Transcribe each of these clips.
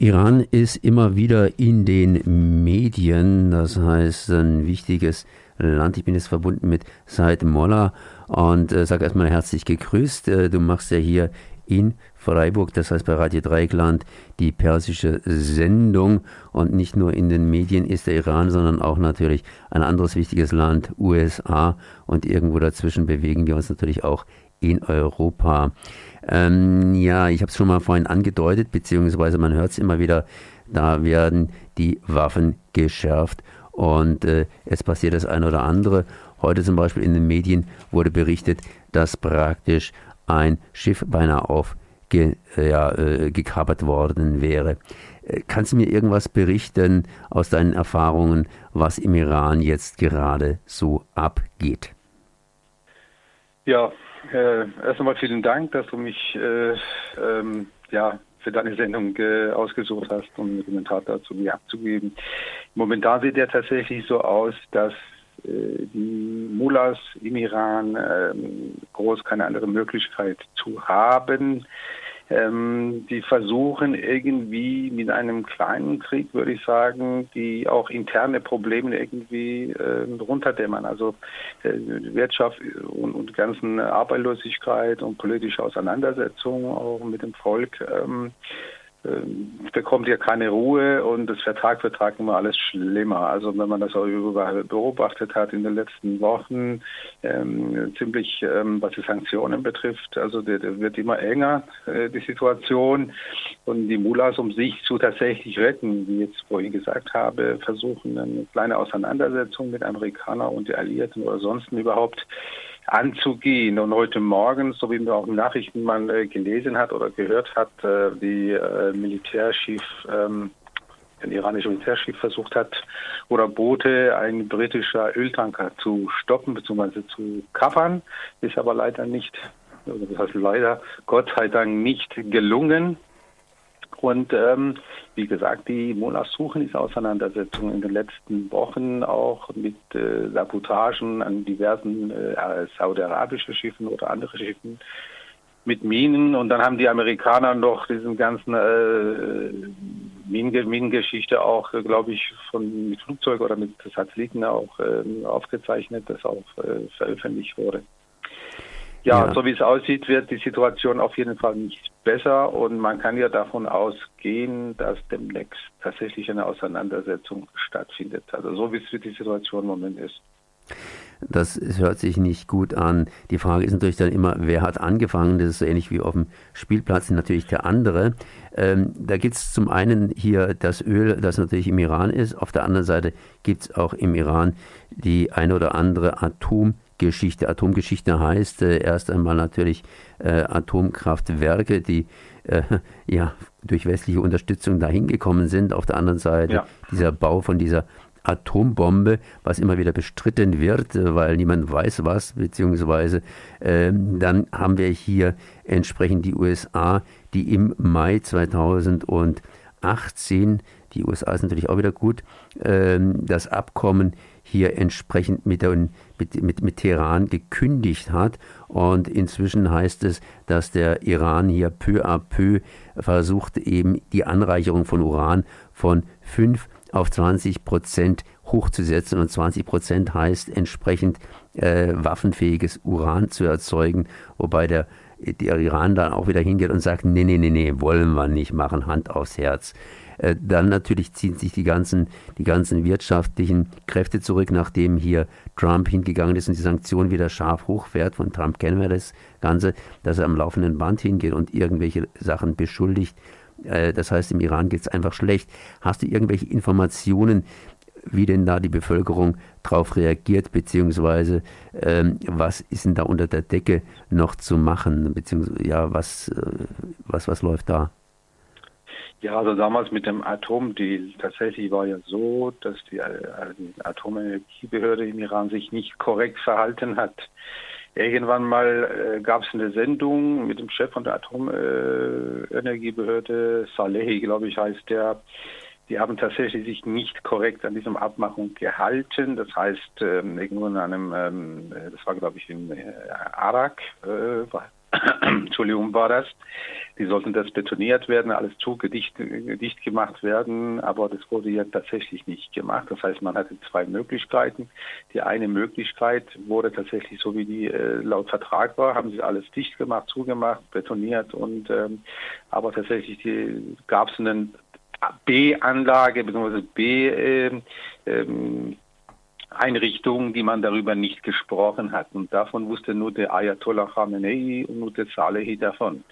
Iran ist immer wieder in den Medien, das heißt ein wichtiges Land. Ich bin jetzt verbunden mit Said Mollah und äh, sage erstmal herzlich gegrüßt. Äh, du machst ja hier in Freiburg, das heißt bei Radio Dreigland, die persische Sendung. Und nicht nur in den Medien ist der Iran, sondern auch natürlich ein anderes wichtiges Land, USA. Und irgendwo dazwischen bewegen wir uns natürlich auch in Europa. Ähm, ja, ich habe es schon mal vorhin angedeutet, beziehungsweise man hört es immer wieder, da werden die Waffen geschärft und äh, es passiert das eine oder andere. Heute zum Beispiel in den Medien wurde berichtet, dass praktisch ein Schiff beinahe äh, ja, äh, worden wäre. Äh, kannst du mir irgendwas berichten aus deinen Erfahrungen, was im Iran jetzt gerade so abgeht? Ja, äh, erst einmal vielen Dank, dass du mich äh, ähm, ja, für deine Sendung äh, ausgesucht hast, um einen Kommentar dazu mir abzugeben. Momentan sieht der tatsächlich so aus, dass äh, die Mullahs im Iran ähm, groß keine andere Möglichkeit zu haben, ähm, die versuchen irgendwie mit einem kleinen Krieg, würde ich sagen, die auch interne Probleme irgendwie äh, runterdämmern. Also äh, Wirtschaft und, und ganzen Arbeitslosigkeit und politische Auseinandersetzungen auch mit dem Volk. Ähm, bekommt ihr keine Ruhe und das Vertrag für Tag immer alles schlimmer. Also wenn man das auch beobachtet hat in den letzten Wochen, ähm, ziemlich ähm, was die Sanktionen betrifft, also der, der wird immer enger, äh, die Situation. Und die Mullahs, um sich zu tatsächlich retten, wie ich jetzt vorhin gesagt habe, versuchen eine kleine Auseinandersetzung mit Amerikanern und die Alliierten oder sonst überhaupt anzugehen. Und heute Morgen, so wie man auch in Nachrichten äh, gelesen hat oder gehört hat, äh, die äh, Militärschiff, ähm, ein iranischer Militärschiff versucht hat, oder Boote, ein britischer Öltanker zu stoppen bzw. zu kappern, ist aber leider nicht, das heißt leider, Gott sei Dank nicht gelungen. Und ähm, wie gesagt, die Mullahs suchen diese Auseinandersetzung in den letzten Wochen auch mit äh, Sabotagen an diversen äh, saudi-arabischen Schiffen oder andere Schiffen mit Minen. Und dann haben die Amerikaner noch diesen ganzen äh, Minengeschichte auch, äh, glaube ich, von mit Flugzeug oder mit Satelliten auch äh, aufgezeichnet, das auch äh, veröffentlicht wurde. Ja, ja, so wie es aussieht, wird die Situation auf jeden Fall nicht besser und man kann ja davon ausgehen, dass demnächst tatsächlich eine Auseinandersetzung stattfindet. Also so wie es die Situation im Moment ist. Das hört sich nicht gut an. Die Frage ist natürlich dann immer, wer hat angefangen? Das ist so ähnlich wie auf dem Spielplatz natürlich der andere. Ähm, da gibt es zum einen hier das Öl, das natürlich im Iran ist. Auf der anderen Seite gibt es auch im Iran die eine oder andere Atom- Geschichte. Atomgeschichte heißt äh, erst einmal natürlich äh, Atomkraftwerke, die äh, ja durch westliche Unterstützung dahin gekommen sind. Auf der anderen Seite ja. dieser Bau von dieser Atombombe, was immer wieder bestritten wird, äh, weil niemand weiß was, beziehungsweise ähm, dann haben wir hier entsprechend die USA, die im Mai 2018, die USA ist natürlich auch wieder gut, ähm, das Abkommen hier entsprechend mit, den, mit, mit, mit Teheran gekündigt hat. Und inzwischen heißt es, dass der Iran hier peu à peu versucht, eben die Anreicherung von Uran von 5 auf 20 Prozent hochzusetzen. Und 20 Prozent heißt entsprechend äh, waffenfähiges Uran zu erzeugen, wobei der, der Iran dann auch wieder hingeht und sagt, nee, nee, nee, nee, wollen wir nicht machen, Hand aufs Herz. Äh, dann natürlich ziehen sich die ganzen, die ganzen wirtschaftlichen Kräfte zurück, nachdem hier Trump hingegangen ist und die Sanktionen wieder scharf hochfährt. Von Trump kennen wir das Ganze, dass er am laufenden Band hingeht und irgendwelche Sachen beschuldigt. Äh, das heißt, im Iran geht es einfach schlecht. Hast du irgendwelche Informationen, wie denn da die Bevölkerung darauf reagiert, beziehungsweise ähm, was ist denn da unter der Decke noch zu machen, beziehungsweise ja, was, äh, was, was läuft da? Ja, also damals mit dem Atomdeal, tatsächlich war ja so, dass die, äh, Atomenergiebehörde im Iran sich nicht korrekt verhalten hat. Irgendwann mal äh, gab es eine Sendung mit dem Chef von der Atomenergiebehörde, Salehi, glaube ich, heißt der. Die haben tatsächlich sich nicht korrekt an diesem Abmachung gehalten. Das heißt, ähm, irgendwo in einem, ähm, das war glaube ich in äh, Arak, äh, Entschuldigung, war das. Die sollten das betoniert werden, alles zu dicht, gemacht werden, aber das wurde ja tatsächlich nicht gemacht. Das heißt, man hatte zwei Möglichkeiten. Die eine Möglichkeit wurde tatsächlich so wie die äh, laut Vertrag war, haben sie alles dicht gemacht, zugemacht, betoniert und ähm, aber tatsächlich gab es eine B-Anlage bzw. B äh, ähm, Einrichtungen, die man darüber nicht gesprochen hat. Und davon wusste nur der Ayatollah Khamenei und nur der Salehi davon.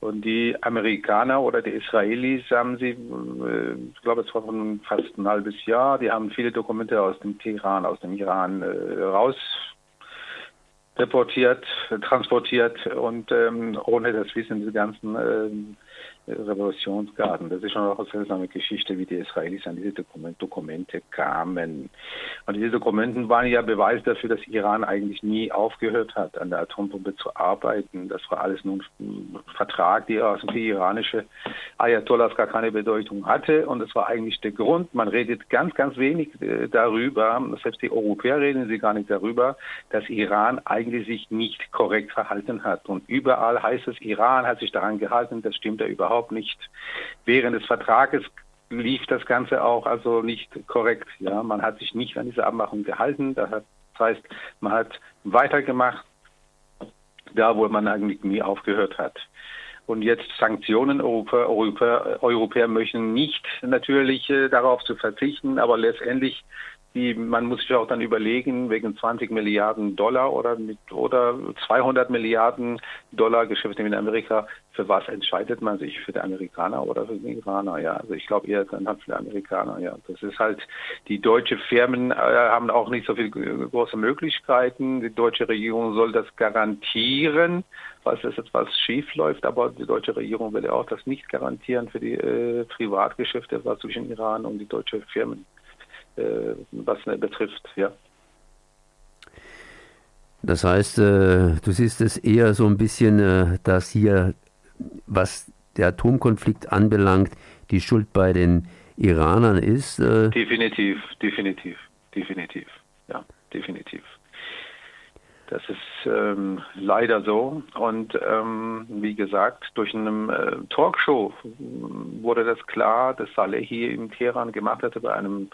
Und die Amerikaner oder die Israelis haben sie, äh, ich glaube, es war fast ein halbes Jahr, die haben viele Dokumente aus dem Teheran, aus dem Iran äh, raus reportiert, transportiert und ähm, ohne das Wissen diese ganzen ähm, Revolutionsgarden. Das ist schon auch eine seltsame Geschichte, wie die Israelis an diese Dokumente kamen. Und diese Dokumente waren ja Beweis dafür, dass Iran eigentlich nie aufgehört hat, an der Atombombe zu arbeiten. Das war alles nun ein Vertrag, der aus dem iranische Ayatollahs gar keine Bedeutung hatte. Und das war eigentlich der Grund. Man redet ganz, ganz wenig äh, darüber, selbst die Europäer reden sie gar nicht darüber, dass Iran eigentlich sich nicht korrekt verhalten hat. Und überall heißt es, Iran hat sich daran gehalten, das stimmt ja überhaupt nicht. Während des Vertrages lief das Ganze auch also nicht korrekt. Ja, man hat sich nicht an diese Abmachung gehalten. Das heißt, man hat weitergemacht, da wo man eigentlich nie aufgehört hat. Und jetzt Sanktionen. Europäer, Europäer, Europäer möchten nicht natürlich äh, darauf zu verzichten, aber letztendlich die, man muss sich auch dann überlegen, wegen 20 Milliarden Dollar oder mit, oder 200 Milliarden Dollar Geschäfte mit Amerika, für was entscheidet man sich? Für die Amerikaner oder für die Iraner? Ja, also ich glaube eher dann halt für die Amerikaner. Ja, das ist halt, die deutsche Firmen äh, haben auch nicht so viele große Möglichkeiten. Die deutsche Regierung soll das garantieren, falls das etwas schief läuft, aber die deutsche Regierung will ja auch das nicht garantieren für die äh, Privatgeschäfte, was zwischen Iran und die deutsche Firmen was betrifft, ja. Das heißt, äh, du siehst es eher so ein bisschen, äh, dass hier, was der Atomkonflikt anbelangt, die Schuld bei den Iranern ist. Definitiv, definitiv, definitiv, ja, definitiv. Das ist ähm, leider so. Und ähm, wie gesagt, durch eine äh, Talkshow wurde das klar, dass Salehi in Teheran gemacht hatte bei einem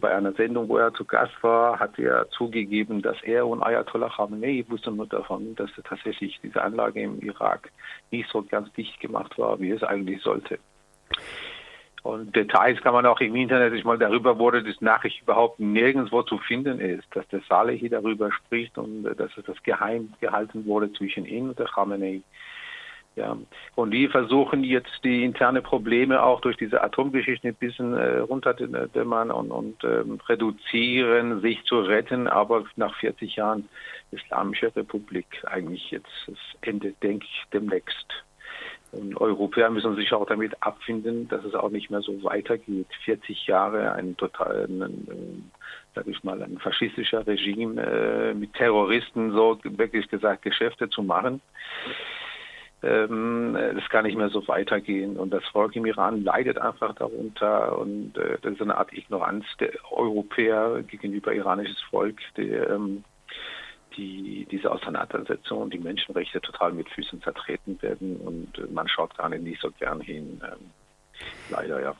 bei einer Sendung, wo er zu Gast war, hat er zugegeben, dass er und Ayatollah Khamenei wussten nur davon, dass tatsächlich diese Anlage im Irak nicht so ganz dicht gemacht war, wie es eigentlich sollte. Und Details kann man auch im Internet, ich mal darüber wurde das Nachricht überhaupt nirgendwo zu finden ist, dass der Saleh hier darüber spricht und dass es das geheim gehalten wurde zwischen ihm und der Khamenei. Ja. Und die versuchen jetzt die interne Probleme auch durch diese Atomgeschichte ein bisschen äh, runterdämmern und, und ähm, reduzieren, sich zu retten. Aber nach 40 Jahren Islamische Republik eigentlich jetzt das Ende, denke ich, demnächst. Und Europäer müssen sich auch damit abfinden, dass es auch nicht mehr so weitergeht. 40 Jahre ein total, sag ich mal, ein faschistischer Regime äh, mit Terroristen so wirklich gesagt Geschäfte zu machen ähm, das kann nicht mehr so weitergehen. Und das Volk im Iran leidet einfach darunter. Und äh, das ist eine Art Ignoranz der Europäer gegenüber iranisches Volk, die, ähm, die diese Auseinandersetzung und die Menschenrechte total mit Füßen zertreten werden. Und äh, man schaut gar nicht so gern hin. Ähm, leider, ja.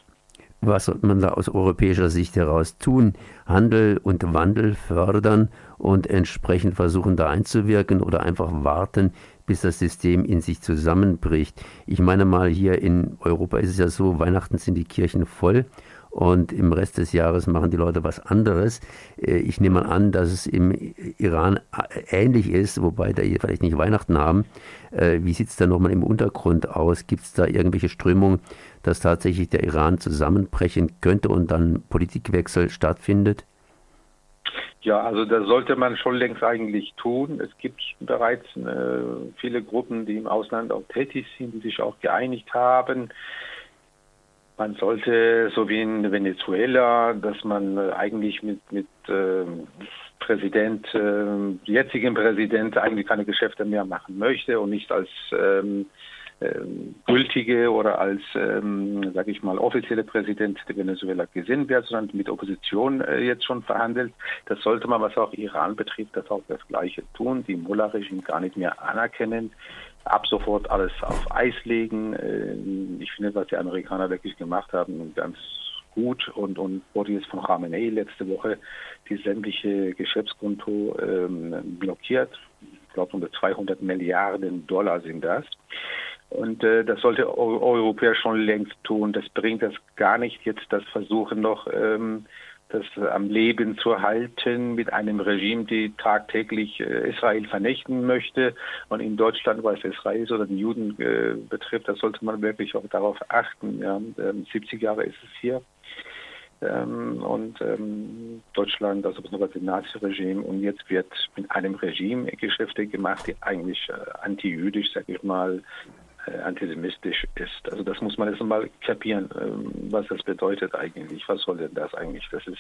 Was sollte man da aus europäischer Sicht heraus tun? Handel und Wandel fördern und entsprechend versuchen, da einzuwirken oder einfach warten, bis das System in sich zusammenbricht. Ich meine mal, hier in Europa ist es ja so, Weihnachten sind die Kirchen voll und im Rest des Jahres machen die Leute was anderes. Äh, ich nehme an, dass es im Iran ähnlich ist, wobei da vielleicht nicht Weihnachten haben. Äh, wie sieht es da nochmal im Untergrund aus? Gibt es da irgendwelche Strömungen, dass tatsächlich der Iran zusammenbrechen könnte und dann Politikwechsel stattfindet? Ja, also das sollte man schon längst eigentlich tun. Es gibt bereits äh, viele Gruppen, die im Ausland auch tätig sind, die sich auch geeinigt haben. Man sollte, so wie in Venezuela, dass man eigentlich mit, mit äh, Präsident, äh, jetzigen Präsident eigentlich keine Geschäfte mehr machen möchte und nicht als ähm, gültige oder als, ähm, sage ich mal, offizielle Präsident der Venezuela gesehen wird, sondern mit Opposition äh, jetzt schon verhandelt. Das sollte man, was auch Iran betrifft, das auch das Gleiche tun, die Mullah-Regime gar nicht mehr anerkennen, ab sofort alles auf Eis legen. Äh, ich finde, was die Amerikaner wirklich gemacht haben, ganz gut und, und wurde jetzt von Khamenei letzte Woche die sämtliche Geschäftskonto ähm, blockiert. Ich glaube, unter 200 Milliarden Dollar sind das. Und äh, das sollte Europäer schon längst tun. Das bringt das gar nicht, jetzt das Versuchen noch ähm, das am Leben zu halten mit einem Regime, die tagtäglich äh, Israel vernichten möchte. Und in Deutschland, was Israel oder die Juden äh, betrifft, da sollte man wirklich auch darauf achten. Ja. Ähm, 70 Jahre ist es hier. Ähm, und ähm, Deutschland, also besonders das Nazi-Regime, und jetzt wird mit einem Regime Geschäfte gemacht, die eigentlich äh, anti-jüdisch, sag ich mal, antisemitisch ist. Also das muss man jetzt mal kapieren, ähm, was das bedeutet eigentlich. Was soll denn das eigentlich? Das ist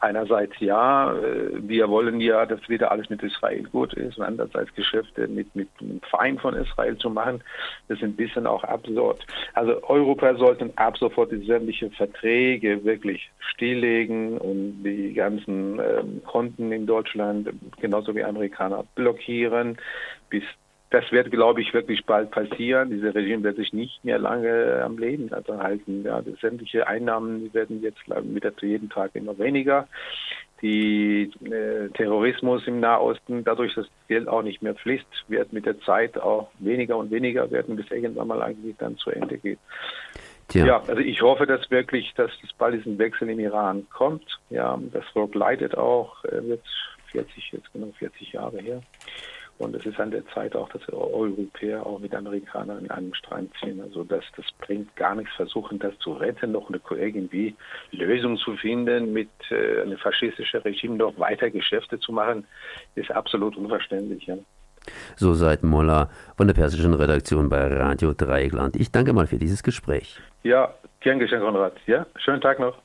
einerseits ja, äh, wir wollen ja, dass wieder alles mit Israel gut ist, und andererseits Geschäfte mit, mit einem Feind von Israel zu machen, das ist ein bisschen auch absurd. Also Europa sollten ab sofort sämtliche Verträge wirklich stilllegen und die ganzen ähm, Konten in Deutschland genauso wie Amerikaner blockieren, bis das wird, glaube ich, wirklich bald passieren. Dieses Regime wird sich nicht mehr lange am Leben halten. Ja, sämtliche Einnahmen werden jetzt mit jeden Tag immer weniger. Die äh, Terrorismus im Nahosten, dadurch, dass das Geld auch nicht mehr fließt, wird mit der Zeit auch weniger und weniger werden, bis irgendwann mal eigentlich dann zu Ende geht. Tja. Ja, also ich hoffe, dass wirklich, dass es bald diesen Wechsel im Iran kommt. Ja, das Volk leidet auch, äh, wird 40, jetzt genau 40 Jahre her. Und es ist an der Zeit auch, dass Europäer auch mit Amerikanern in einem Strang ziehen. Also das, das bringt gar nichts, versuchen das zu retten, noch eine irgendwie Lösung zu finden, mit äh, einem faschistischen Regime noch weiter Geschäfte zu machen, ist absolut unverständlich. Ja. So seit Moller von der persischen Redaktion bei Radio Dreieckland. Ich danke mal für dieses Gespräch. Ja, gern geschehen, Konrad. Ja, schönen Tag noch.